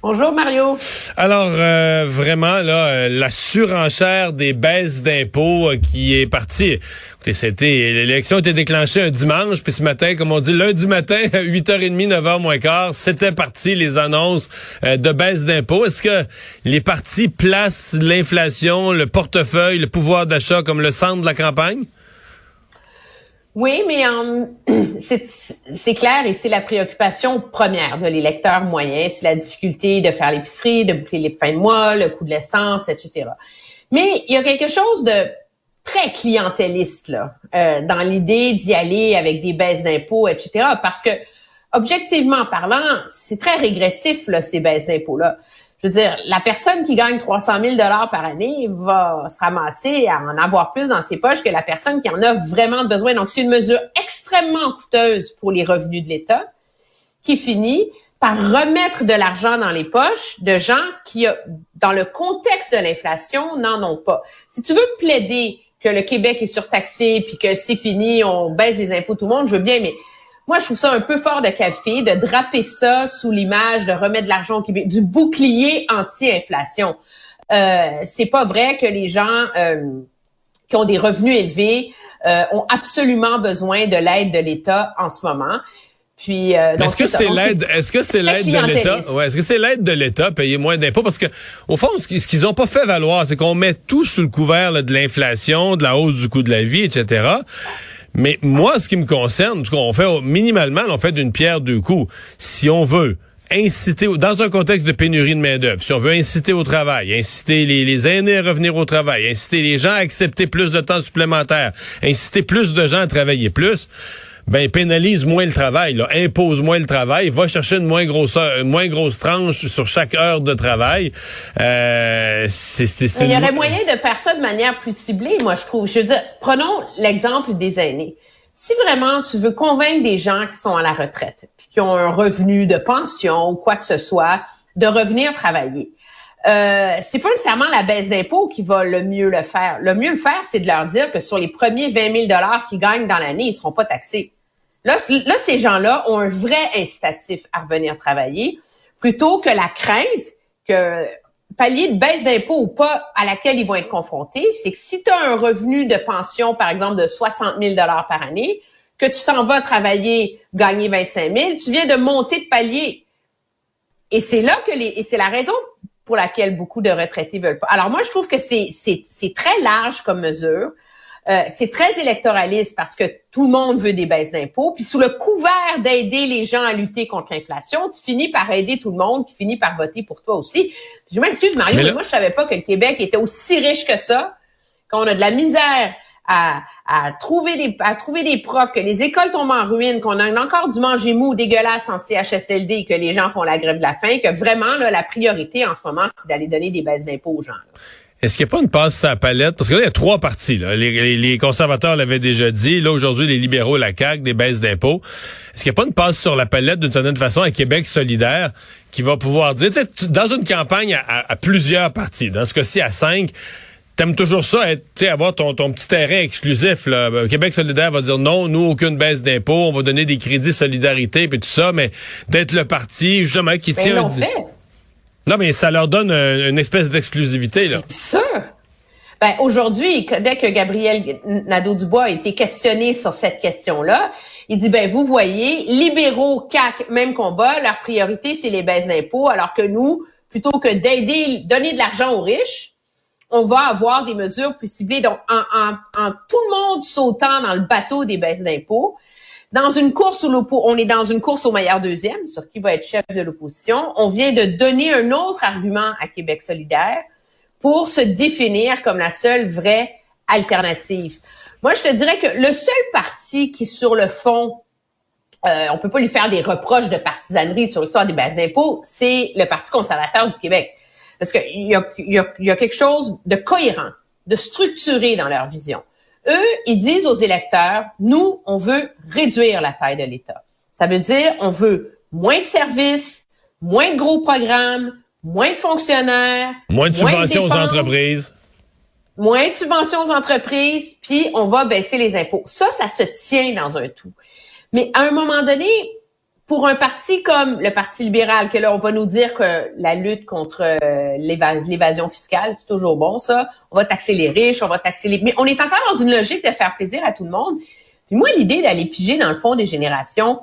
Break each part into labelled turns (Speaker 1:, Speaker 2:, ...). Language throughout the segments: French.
Speaker 1: Bonjour Mario.
Speaker 2: Alors euh, vraiment là, euh, la surenchère des baisses d'impôts euh, qui est partie. Écoutez, c'était l'élection été déclenchée un dimanche, puis ce matin, comme on dit, lundi matin, 8h30, 9h moins quart, c'était parti les annonces de baisse d'impôts. Est-ce que les partis placent l'inflation, le portefeuille, le pouvoir d'achat comme le centre de la campagne?
Speaker 1: Oui, mais c'est clair et c'est la préoccupation première de l'électeur moyen, c'est la difficulté de faire l'épicerie, de boucler les fins de mois, le coût de l'essence, etc. Mais il y a quelque chose de très clientéliste là, euh, dans l'idée d'y aller avec des baisses d'impôts, etc. Parce que objectivement parlant, c'est très régressif là, ces baisses d'impôts là je veux dire, la personne qui gagne 300 000 dollars par année va se ramasser à en avoir plus dans ses poches que la personne qui en a vraiment besoin. Donc, c'est une mesure extrêmement coûteuse pour les revenus de l'État qui finit par remettre de l'argent dans les poches de gens qui, dans le contexte de l'inflation, n'en ont pas. Si tu veux plaider que le Québec est surtaxé puis que c'est fini, on baisse les impôts tout le monde, je veux bien, mais moi, je trouve ça un peu fort de café de draper ça sous l'image de remettre de l'argent au Québec, du bouclier anti-inflation. Euh, c'est pas vrai que les gens euh, qui ont des revenus élevés euh, ont absolument besoin de l'aide de l'État en ce moment. Puis,
Speaker 2: euh, est-ce que c'est l'aide Est-ce que c'est l'aide de l'État? Ouais, est-ce que c'est l'aide de l'État payer moins d'impôts? Parce que au fond, ce qu'ils ont pas fait valoir, c'est qu'on met tout sous le couvert de l'inflation, de la hausse du coût de la vie, etc. Mais moi, ce qui me concerne, on fait minimalement, on fait d'une pierre deux coups. Si on veut inciter, dans un contexte de pénurie de main-d'œuvre, si on veut inciter au travail, inciter les, les aînés à revenir au travail, inciter les gens à accepter plus de temps supplémentaire, inciter plus de gens à travailler plus, ben pénalise moins le travail, là, impose moins le travail, va chercher une moins grosse moins grosse tranche sur chaque heure de travail. Euh,
Speaker 1: il y aurait moyen de faire ça de manière plus ciblée, moi je trouve. Je veux dire, prenons l'exemple des aînés. Si vraiment tu veux convaincre des gens qui sont à la retraite, puis qui ont un revenu de pension ou quoi que ce soit, de revenir travailler. Euh, c'est pas nécessairement la baisse d'impôts qui va le mieux le faire. Le mieux le faire, c'est de leur dire que sur les premiers 20 000 dollars qu'ils gagnent dans l'année, ils seront pas taxés. Là, ces gens-là ont un vrai incitatif à revenir travailler, plutôt que la crainte que pallier de baisse d'impôts ou pas à laquelle ils vont être confrontés, c'est que si tu as un revenu de pension, par exemple, de 60 000 par année, que tu t'en vas travailler, gagner 25 000, tu viens de monter de palier. Et c'est là que les, et c'est la raison pour laquelle beaucoup de retraités veulent pas. Alors moi, je trouve que c'est très large comme mesure. Euh, c'est très électoraliste parce que tout le monde veut des baisses d'impôts. Puis sous le couvert d'aider les gens à lutter contre l'inflation, tu finis par aider tout le monde, qui finit par voter pour toi aussi. je m'excuse Mario, mais, moi je savais pas que le Québec était aussi riche que ça, qu'on a de la misère à, à, trouver des à trouver des profs, que les écoles tombent en ruine, qu'on a encore du manger mou dégueulasse en CHSLD, que les gens font la grève de la faim, que vraiment là, la priorité en ce moment, c'est d'aller donner des baisses d'impôts aux gens.
Speaker 2: Est-ce qu'il n'y a pas une passe à la palette? Parce que là, il y a trois partis. Là. Les, conservateurs l'avaient déjà dit. Là, aujourd'hui, les libéraux, la CAQ, des baisses d'impôts. Est-ce qu'il n'y a pas une passe sur la palette d'une certaine façon à Québec solidaire qui va pouvoir dire, dans une campagne à, plusieurs partis, dans ce cas-ci à cinq, T'aimes toujours ça, être, avoir ton, ton petit terrain exclusif. Là. Québec solidaire va dire non, nous, aucune baisse d'impôts, on va donner des crédits solidarité et tout ça, mais d'être le parti, justement, qui tient...
Speaker 1: fait.
Speaker 2: Non, mais ça leur donne une espèce d'exclusivité, là.
Speaker 1: C'est sûr. Ben, aujourd'hui, dès que Gabriel Nadeau-Dubois a été questionné sur cette question-là, il dit, ben, vous voyez, libéraux, CAC, même combat, leur priorité, c'est les baisses d'impôts, alors que nous, plutôt que d'aider, donner de l'argent aux riches, on va avoir des mesures plus ciblées. Donc, en, en, en tout le monde sautant dans le bateau des baisses d'impôts, dans une course où on est dans une course au meilleur deuxième sur qui va être chef de l'opposition. On vient de donner un autre argument à Québec solidaire pour se définir comme la seule vraie alternative. Moi, je te dirais que le seul parti qui, sur le fond, euh, on peut pas lui faire des reproches de partisanerie sur l'histoire des bases d'impôts, c'est le Parti conservateur du Québec. Parce qu'il y a, y, a, y a quelque chose de cohérent, de structuré dans leur vision. Eux, ils disent aux électeurs, nous, on veut réduire la taille de l'État. Ça veut dire, on veut moins de services, moins de gros programmes, moins de fonctionnaires,
Speaker 2: moins de subventions aux entreprises.
Speaker 1: Moins de subventions aux entreprises, puis on va baisser les impôts. Ça, ça se tient dans un tout. Mais à un moment donné, pour un parti comme le Parti libéral, que là, on va nous dire que la lutte contre euh, l'évasion fiscale, c'est toujours bon, ça. On va taxer les riches, on va taxer les... Mais on est encore dans une logique de faire plaisir à tout le monde. Puis moi, l'idée d'aller piger dans le fond des générations,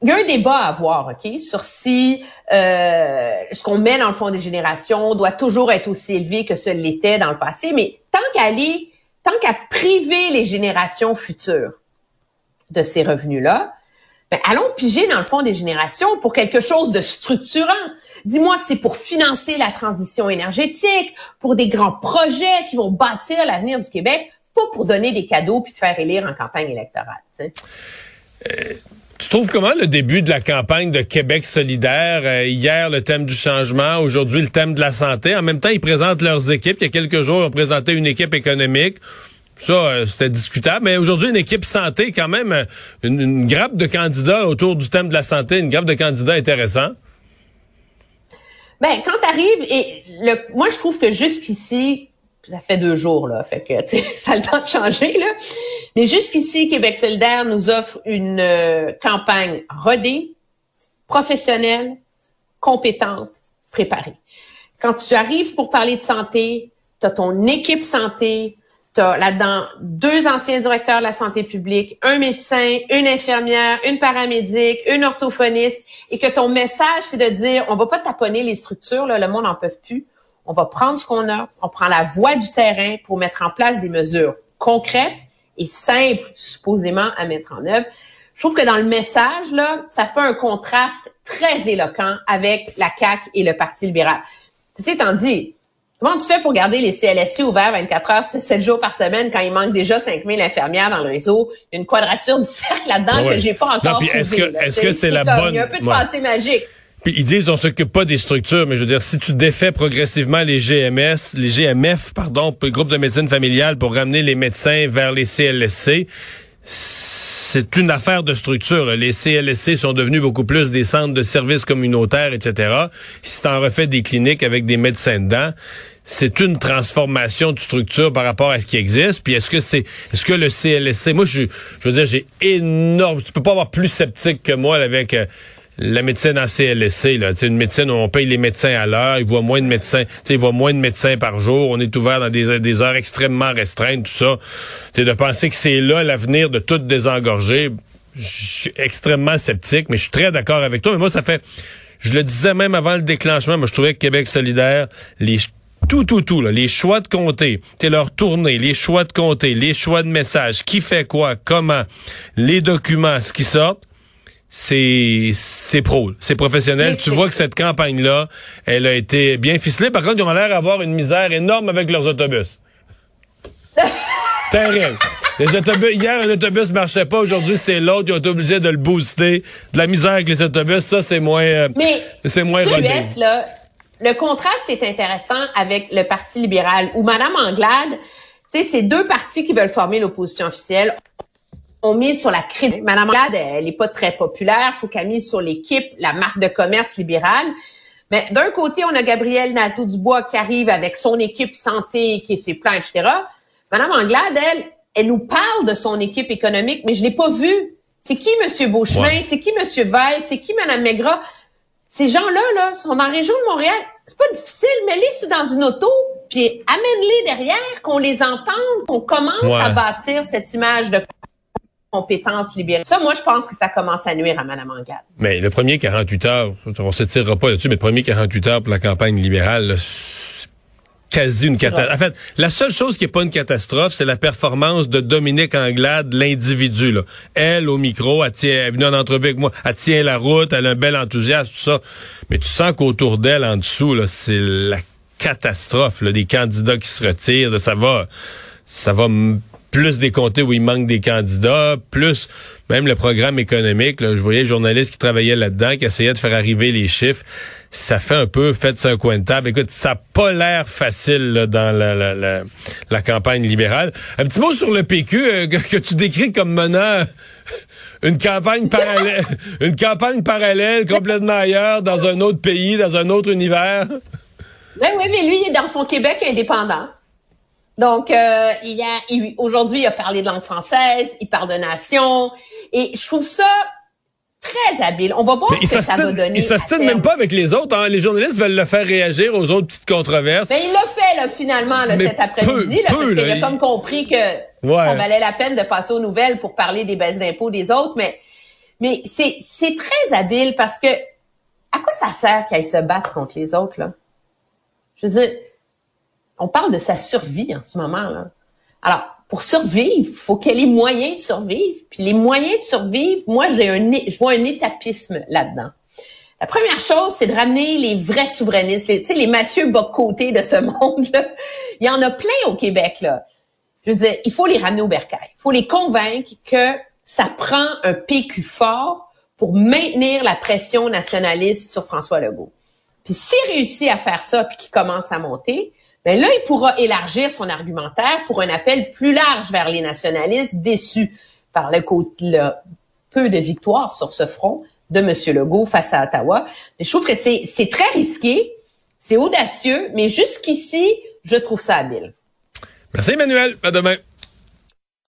Speaker 1: il y a un débat à avoir, OK, sur si euh, ce qu'on met dans le fond des générations doit toujours être aussi élevé que ce l'était dans le passé. Mais tant qu'à aller, tant qu'à priver les générations futures de ces revenus-là, ben, allons piger dans le fond des générations pour quelque chose de structurant. Dis-moi que c'est pour financer la transition énergétique, pour des grands projets qui vont bâtir l'avenir du Québec, pas pour donner des cadeaux puis te faire élire en campagne électorale. Tu,
Speaker 2: euh, trouves comment le début de la campagne de Québec solidaire? Euh, hier, le thème du changement, aujourd'hui, le thème de la santé. En même temps, ils présentent leurs équipes. Il y a quelques jours, ils ont présenté une équipe économique. Ça, euh, c'était discutable. Mais aujourd'hui, une équipe santé, quand même, euh, une, grappe de candidats autour du thème de la santé, une grappe de candidats intéressants.
Speaker 1: Ben, quand t'arrives, et le, moi, je trouve que jusqu'ici, ça fait deux jours, là, fait que, ça a le temps de changer, là. Mais jusqu'ici, Québec solidaire nous offre une euh, campagne rodée, professionnelle, compétente, préparée. Quand tu arrives pour parler de santé, tu as ton équipe santé, tu as là-dedans deux anciens directeurs de la santé publique, un médecin, une infirmière, une paramédic, une orthophoniste, et que ton message, c'est de dire, on va pas taponner les structures, là, le monde n'en peut plus. On va prendre ce qu'on a, on prend la voie du terrain pour mettre en place des mesures concrètes et simples, supposément, à mettre en œuvre. Je trouve que dans le message, là, ça fait un contraste très éloquent avec la CAQ et le Parti libéral. Ceci étant dit, Comment tu fais pour garder les CLSC ouverts 24 heures, 7 jours par semaine quand il manque déjà 5000 infirmières dans le réseau? Il y a une quadrature du cercle là-dedans que j'ai pas encore
Speaker 2: Est-ce que, est-ce que c'est la bonne...
Speaker 1: Il y a un peu de passé magique.
Speaker 2: Puis ils disent on s'occupe pas des structures, mais je veux dire, si tu défais progressivement les GMS, les GMF, pardon, le groupe de médecine familiale pour ramener les médecins vers les CLSC, c'est une affaire de structure. Les CLSC sont devenus beaucoup plus des centres de services communautaires, etc. Si en refais des cliniques avec des médecins dedans, c'est une transformation de structure par rapport à ce qui existe. Puis est-ce que c'est est-ce que le CLSC, moi je, je veux dire, j'ai énorme, tu peux pas avoir plus sceptique que moi avec euh, la médecine en CLSC, là, une médecine où on paye les médecins à l'heure, ils voient moins de médecins, ils voient moins de médecins par jour, on est ouvert dans des, heures extrêmement restreintes, tout ça. C'est de penser que c'est là l'avenir de tout désengorger. Je suis extrêmement sceptique, mais je suis très d'accord avec toi. Mais moi, ça fait, je le disais même avant le déclenchement, moi je trouvais que Québec solidaire, les tout, tout, tout, là, les choix de comté, c'est leur tournée, les choix de comté, les choix de messages, qui fait quoi, comment, les documents, ce qui sortent, c'est c'est pro, c'est professionnel. Tu vois que cette campagne là, elle a été bien ficelée. Par contre, ils ont l'air d'avoir une misère énorme avec leurs autobus. Terrible. Les autobus, hier, un autobus marchait pas. Aujourd'hui, c'est l'autre. Ils ont été obligés de le booster. De la misère avec les autobus, ça, c'est moins, euh,
Speaker 1: Mais,
Speaker 2: c'est moins rodé.
Speaker 1: là, le contraste est intéressant avec le Parti libéral, où Mme Anglade, tu sais, c'est deux partis qui veulent former l'opposition officielle on mise sur la crédibilité. Madame Anglade, elle n'est pas très populaire. Faut qu'elle mise sur l'équipe, la marque de commerce libérale. Mais d'un côté, on a Gabrielle Nadeau-Dubois qui arrive avec son équipe santé, qui est ses plans, etc. Madame Anglade, elle, elle nous parle de son équipe économique, mais je l'ai pas vue. C'est qui Monsieur Beauchemin? C'est qui Monsieur Veil? C'est qui Madame Maigrat? Ces gens-là, là, sont dans la région de Montréal. C'est pas difficile, mais les dans une auto, puis amène-les derrière, qu'on les entende, qu'on commence à bâtir cette image de compétences libérées. Ça, moi, je pense que ça commence à nuire à Mme Angade.
Speaker 2: Mais le premier 48 heures, on se tirera pas là-dessus, mais le premier 48 heures pour la campagne libérale, quasi une catastrophe. En fait, la seule chose qui est pas une catastrophe, c'est la performance de Dominique Anglade, l'individu. Elle, au micro, elle, tient, elle est venue en entrevue avec moi, elle tient la route, elle a un bel enthousiasme, tout ça. Mais tu sens qu'autour d'elle, en dessous, là, c'est la catastrophe, là, des candidats qui se retirent, ça va, ça va plus des comtés où il manque des candidats, plus même le programme économique. Là, je voyais les journalistes qui travaillaient là-dedans, qui essayaient de faire arriver les chiffres. Ça fait un peu fait un coin de table. Écoute, ça n'a pas l'air facile dans la, la, la, campagne libérale. Un petit mot sur le PQ euh, que, tu décris comme menant une campagne parallèle, une campagne parallèle complètement ailleurs, dans un autre pays, dans un autre univers.
Speaker 1: Oui, oui, mais lui, il est dans son Québec indépendant. Donc, euh, il y a aujourd'hui, il a parlé de langue française, il parle de nation, et je trouve ça très habile. On va voir ce que ça va donner.
Speaker 2: Il s'astine même pas avec les autres. Hein. Les journalistes veulent le faire réagir aux autres petites controverses.
Speaker 1: Mais il l'a fait là, finalement là, cet après-midi, parce qu'il a comme compris que ça valait la peine de passer aux nouvelles pour parler des baisses d'impôts des autres. Mais mais c'est c'est très habile parce que à quoi ça sert qu'il se battre contre les autres là? Je veux dire on parle de sa survie en ce moment. Là. Alors, pour survivre, il faut qu'elle ait moyens de survivre. Puis les moyens de survivre, moi, j'ai un, je vois un étapisme là-dedans. La première chose, c'est de ramener les vrais souverainistes, les, les Mathieu Bocoté de ce monde-là. Il y en a plein au Québec, là. Je veux dire, il faut les ramener au bercail. Il faut les convaincre que ça prend un PQ fort pour maintenir la pression nationaliste sur François Legault. Puis s'il réussit à faire ça, puis qu'il commence à monter, ben là, il pourra élargir son argumentaire pour un appel plus large vers les nationalistes déçus par le, le peu de victoires sur ce front de M. Legault face à Ottawa. je trouve que c'est très risqué, c'est audacieux, mais jusqu'ici, je trouve ça habile.
Speaker 2: Merci Emmanuel. À demain.